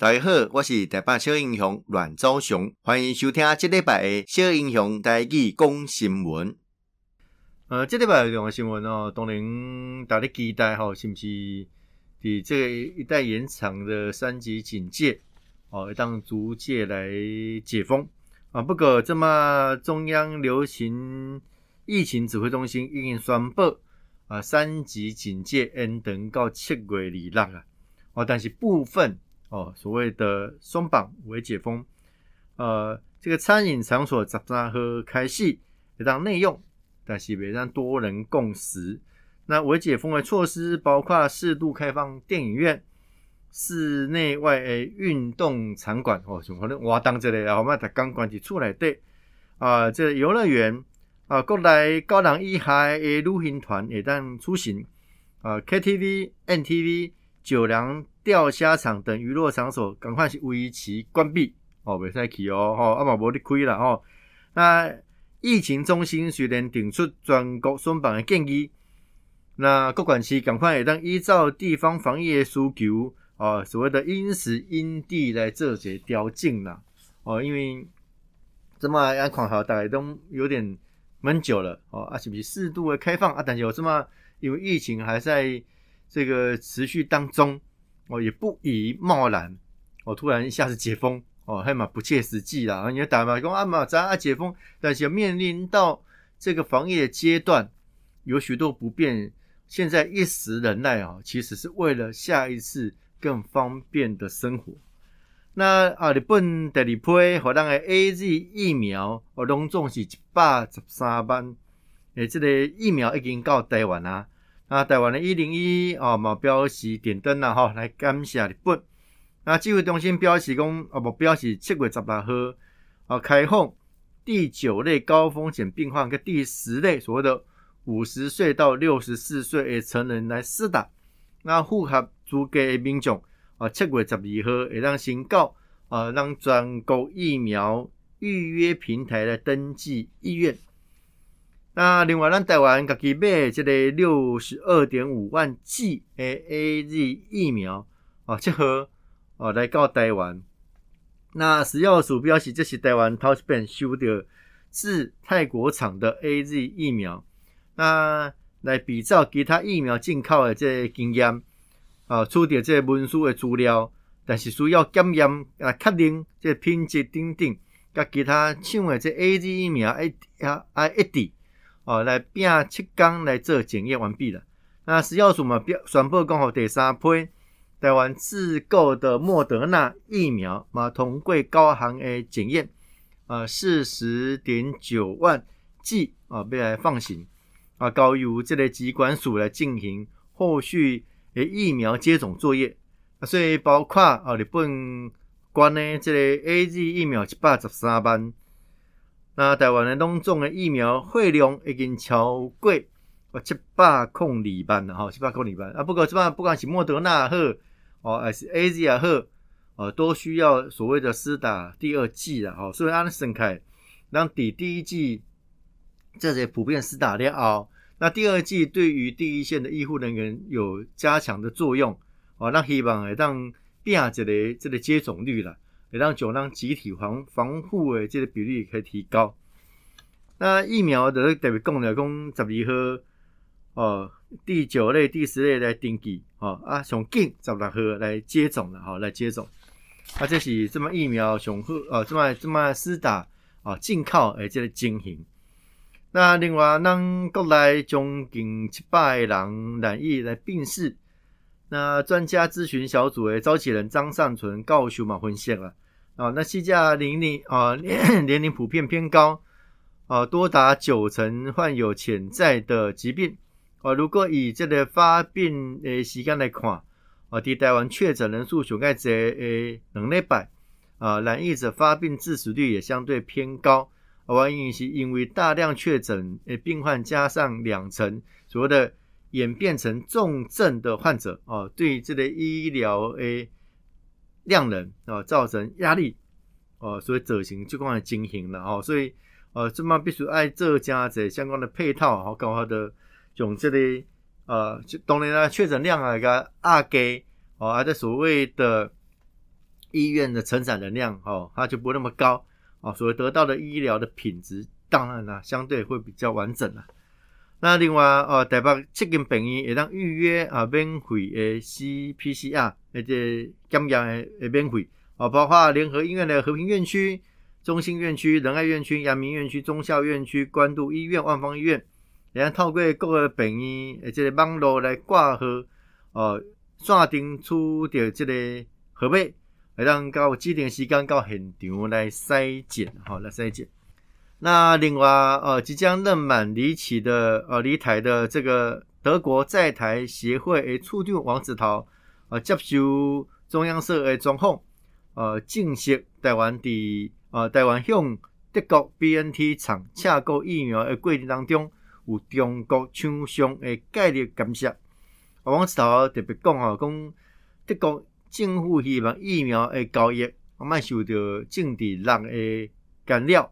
大家好，我是台北小英雄阮昭雄，欢迎收听这礼拜的小英雄台语讲新闻。呃，这礼拜的新闻哦，当然大家期待哈，是不是比这个一带延长的三级警戒哦，当逐渐来解封啊？不过，这么中央流行疫情指挥中心已经宣布啊，三级警戒延长到七月二六啊，哦，但是部分。哦，所谓的松绑为解封，呃，这个餐饮场所十三号开始会当内用，但是别让多人共食。那为解封的措施包括适度开放电影院、室内外的运动场馆，哦，像可能活动这类，然后嘛，才刚关起出来对啊，这游乐园啊，国内高人以下的旅行团也当出行啊，KTV、NTV、酒廊。钓虾场等娱乐场所赶快是为其关闭哦，袂使去哦，吼啊嘛无得开啦吼。那疫情中心虽然定出全国松绑的建议，那各管区赶快会当依照地方防疫的需求哦，所谓的因时因地来做些调整啦哦，因为这么安看好大概都有点闷久了哦，啊是不是适度的开放啊？但是有这么因为疫情还在这个持续当中。哦，也不宜贸然哦，突然一下子解封哦，还蛮不切实际啦。你要打嘛，讲啊嘛，咱啊解封，但是要面临到这个防疫的阶段，有许多不便。现在一时忍耐啊，其实是为了下一次更方便的生活。那啊，日本第二批荷兰的 AZ 疫苗哦，拢总是一百十三万，诶，这个疫苗已经到台湾啦。那台湾的一零一哦，目标是点灯啦，哈，来感谢日本。那指挥中心表示讲，哦，目标是七月十八号啊，开放第九类高风险病患跟第十类所谓的五十岁到六十四岁的成人来施打。那符合资格的民众啊，七月十二号会让申告啊，让全国疫苗预约平台来登记意愿。那另外，咱台湾家己买这个六十二点五万剂的 AZ 疫苗哦，结合哦来到台湾。那食药署表示，这是台湾头一遍收到自泰国厂的 AZ 疫苗。那来比照其他疫苗进口的这经验啊，出的这文书的资料，但是需要检验啊，确认这个品质等等，跟其他厂的这 AZ 疫苗一啊啊一致。哦，来拼七天来做检验完毕了。那食药署嘛，表宣布讲好第三批台湾自购的莫德纳疫苗嘛，通过高行的检验，呃，四十点九万剂啊，要来放行啊，交由这个疾管署来进行后续的疫苗接种作业。啊，所以包括啊，日本关内这个 AZ 疫苗一百十三万。那台湾的拢总的疫苗会量已经超过七百空二万了哈，七百空二万啊。不过这边不管是莫德纳赫哦，还是 AZ 也好哦，都需要所谓的施打第二剂了哈。所以按算开，让第第一剂这些普遍施打了后，那第二剂对于第一线的医护人员有加强的作用哦。那希望会当变这个这个接种率了。也让酒让集体防防护的这个比例可以提高。那疫苗的特别讲的讲十二号哦，第九类、第十类来登记哦啊，从近十六号来接种了哈，来接种。啊，这是这么疫苗上好哦，这么这么施打哦，进口诶这个情形。那另外，咱国内将近七百人染疫来病逝。那专家咨询小组诶召集人张善存告诉嘛分析了啊，那细价年龄啊年龄普遍偏高啊，多达九成患有潜在的疾病啊。如果以这个发病诶时间来看啊，在台湾确诊人数上盖在诶两礼拜啊，染疫者发病致死率也相对偏高啊。原因是因为大量确诊诶病患加上两成所谓的。演变成重症的患者哦，对这类医疗诶量能啊造成压力哦，所以执行就讲来进行了哦，所以呃，这么必须爱这加这相关的配套好搞好的用这里呃，当然啦，确诊量啊个二给哦，还在所谓的医院的承载能量哦，它就不那么高哦，所以得到的医疗的品质当然啦，相对会比较完整啦。那另外哦，台北七间病院也当预约啊，免费的 CPCR 而且检验的免费哦，包括联合医院的和平院区、中心院区、仁爱院区、阳明院区、忠孝院区、关渡医院、万芳医院，也当透过各个病院而且网络来挂号哦，线定出的这个号码。会让到指定时间到现场来筛检，好来筛检。那另外，呃，即将任满离期的，呃，离台的这个德国在台协会的处长王子涛，呃，接受中央社的专访，呃，证实台湾的，呃，台湾向德国 BNT 厂采购疫苗的过程当中，有中国厂商的介入干涉。王子涛特别讲，哦，讲德国。政府希望疫苗的交易莫受到政治人的干扰，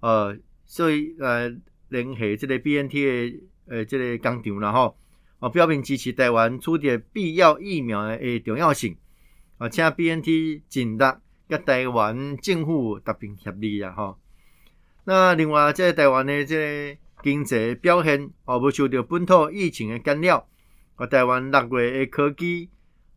呃，所以呃联系这个 BNT 的呃这个工厂啦吼，啊表明支持台湾取得必要疫苗的重要性，啊，请 BNT 尽力甲台湾政府达成协议啊吼。那另外在台湾的这个经济表现，哦，无受到本土疫情的干扰，啊，台湾六月的科技。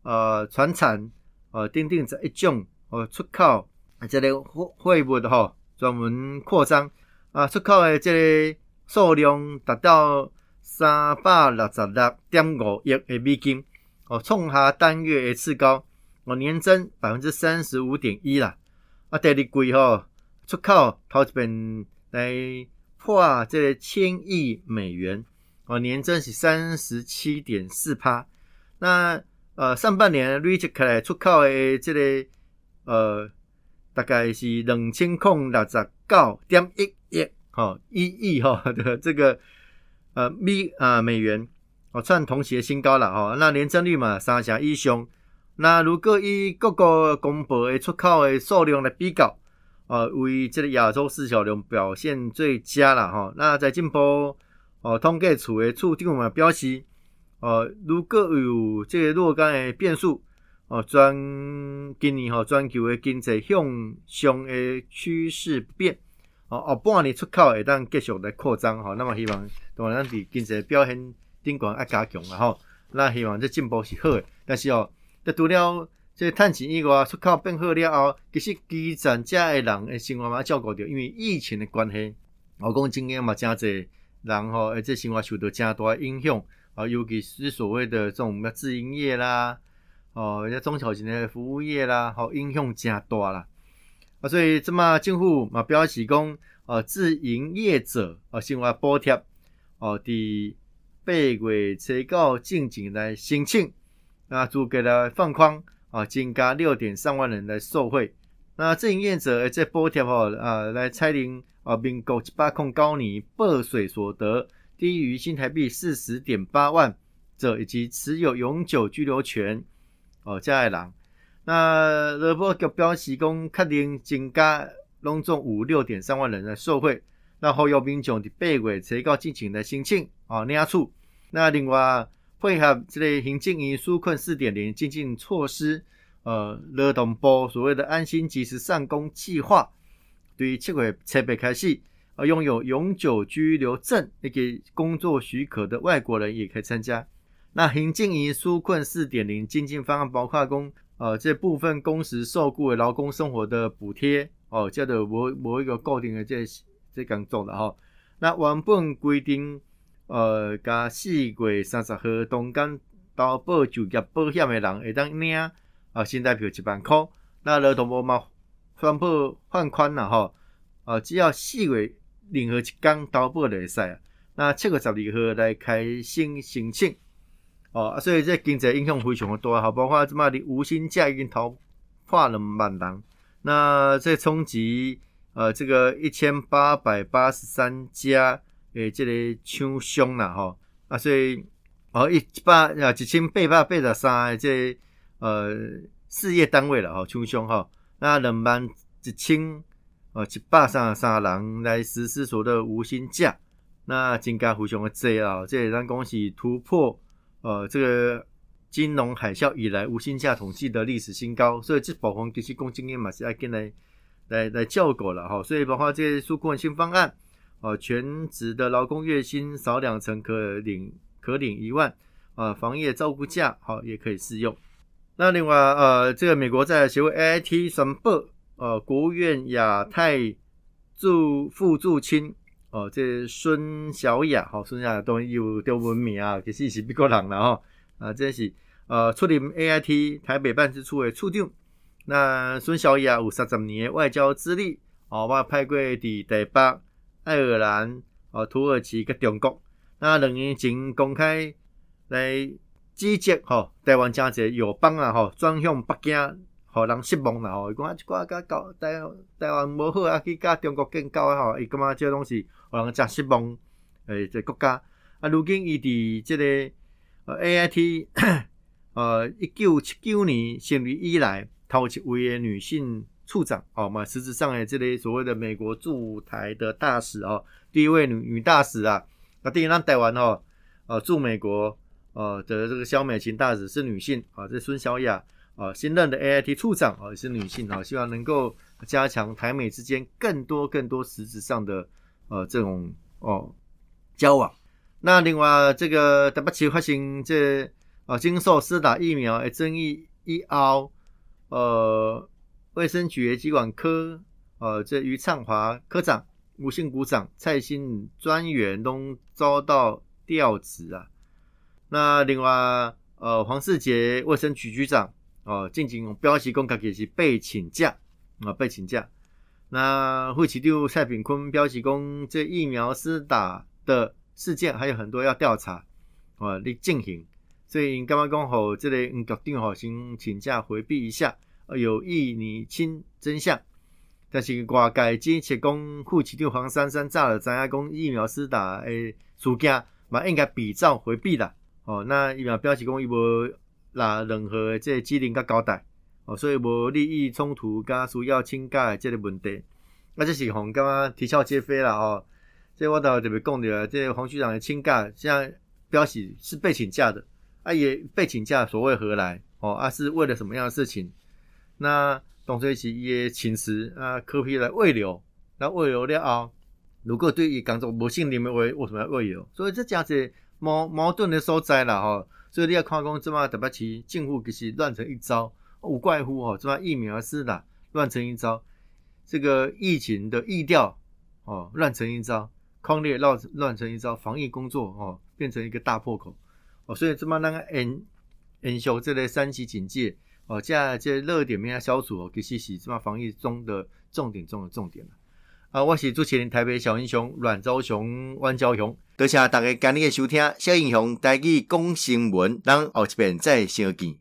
呃，传产呃，等等这一种呃出口啊，这个货货物吼，专门扩张啊，出口的这个数量达到三百六十六点五亿的美金哦，创下单月的次高哦，年增百分之三十五点一啦。啊，第二季哈出口头一遍来破这个千亿美元哦，年增是三十七点四趴。那呃，上半年累积起来出口的这个呃，大概是两千零六十九点一亿吼一亿吼的 这个呃美啊美元哦，创同期的新高了吼。那年增率嘛三成以上。那如果以各个公布的出口的数量来比较，呃，为这个亚洲市场量表现最佳了哈。那在进步哦，统计处的处长嘛表示。呃，如果有这个若干的变数，哦，全今年吼全球的经济向上的趋势变，哦，后半年出口会当继续来扩张，哈，那么希望当然伫经济表现顶悬爱加强啊，吼，那希望这进步是好的，但是哦，得除了这趁钱以外，出口变好了后，其实基层家的人的生活嘛照顾着，因为疫情的关系，我讲今年嘛真侪人吼，而且生活受到真大诶影响。啊，尤其是所谓的这种自营业啦，哦，人家中小型的服务业啦，好，影响加大啦。啊，所以这么政府嘛表示讲，呃，自营业者啊，生活补贴，哦，伫八月初九进前来申请，那逐个来放宽，啊，增加六点三万人来受惠。那自营业者这补贴哦，啊，来采领啊，民国一百控高年报税所得。低于新台币四十点八万者，以及持有永久居留权哦，加爱郎。那乐波个表示讲，确定增加拢总五六点三万人的受惠。那后有民众的八月才告进行的申请哦，领处。那另外配合这类行政院纾困四点零进行措施，呃，劳动部所谓的安心及时上工计划，对于七月七月开始。而拥有永久居留证以及工作许可的外国人也可以参加。那行政院纾困四点零经济方案包括工呃这部分工时受雇的劳工生活的补贴哦，叫做某某一个固定的这这工作的哈。那原本规定呃加四月三十号动工投保就业保险的人会当领啊新台币一万块。那劳动部嘛宣布放宽了哈，呃只要四月。任何一天投保就会使啊，那七月十二号来开新申请哦，所以这经济影响非常的大，好，包括这么的无薪假已经突破两万人，那这冲击呃这个一千八百八十三家诶这个厂商啦哈，啊所以哦一百啊一千八百八十三个这个、呃事业单位了哈厂商哈，那两万一千。呃，一百三十三人来实施所谓的无薪假，那增加非常的多啊！这咱讲是突破呃这个金融海啸以来无薪假统计的历史新高，所以这部分其实公经验嘛是要跟来来来照顾了哈，所以包括这些纾困新方案，哦，全职的劳工月薪少两成可领可领一万，啊，防疫照顾假好也可以适用。那另外呃，这个美国在协会 AIT 宣布，呃，国务院亚太驻副驻青。哦，这孙小雅，好，孙小雅当然有中文名啊，其实是美国人了哈。啊，这是呃，出任 AIT 台北办事处的处长。那孙小雅有三十年的外交资历，哦，我派过伫台北、爱尔兰、哦，土耳其跟中国。那两年前公开来指责，吼，台湾真侪友邦啊，吼，转向北京。互人失望啦吼，伊讲啊，即寡甲交台台湾无好啊，去甲中国建交啊吼，伊感觉即个拢是互人诚失望诶，一个国家啊。如今伊伫即个呃 AIT 呃一九七九年成立以来头一位诶女性处长哦嘛，实质上诶，即个所谓的美国驻台的大使哦，第一位女女大使啊，啊，第一让台湾吼呃驻美国呃的这个萧美琴大使是女性啊，这孙小雅。啊，新任的 AIT 处长啊，也是女性啊，希望能够加强台美之间更多更多实质上的呃这种哦交往。那另外这个台北市发生这啊经受施打疫苗的争议一凹，呃，卫生局的疾管科呃这于畅华科长、吴姓股长、蔡新专员都遭到调职啊。那另外呃黄世杰卫生局局长。哦，进行表示讲，家己是被请假啊，被请假。那副市长蔡炳坤表示讲，这疫苗施打的事件还有很多要调查啊，来进行。所以刚刚讲好，这里嗯，决定好先请假回避一下，有意拟清真相。但是外界支持讲，副市长黄珊珊早就知影讲疫苗施打诶事件，嘛应该比照回避啦。哦，那疫苗表示讲伊无。那任何的这个机灵甲交代哦，所以无利益冲突甲需要请假的这个问题，那这是红干嘛啼笑皆非了哦。这我倒特别讲的，这个黄局长的请假，现在标示是被请假的，啊也被请假，所谓何来哦？啊是为了什么样的事情？那董水起也请辞啊，柯 P 来慰留，那慰留了后，如果对于工作无信任的话，为什么要慰留？所以这讲是矛矛盾的所在了哈。所以你要看讲，这么特别奇，近乎其实乱成一招，无怪乎哦，这么疫苗是啦乱成一招，这个疫情的疫调哦乱成一招，匡列乱乱成一招，防疫工作哦变成一个大破口哦，所以这么那个延延续这类三级警戒哦，接下来这热点没有消除哦，其实是这么防疫中的重点中的重点了。啊，我是主持人台北小英雄阮昭雄、阮昭雄，多谢大家今日的收听。小英雄带去讲新闻，咱后一遍再相见。